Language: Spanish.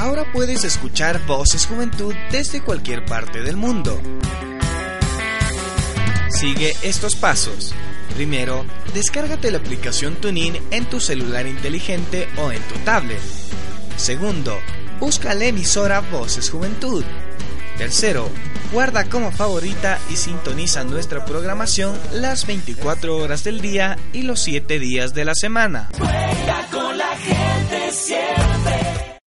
Ahora puedes escuchar Voces Juventud desde cualquier parte del mundo. Sigue estos pasos. Primero, descárgate la aplicación TuneIn en tu celular inteligente o en tu tablet. Segundo, busca la emisora Voces Juventud. Tercero, guarda como favorita y sintoniza nuestra programación las 24 horas del día y los 7 días de la semana.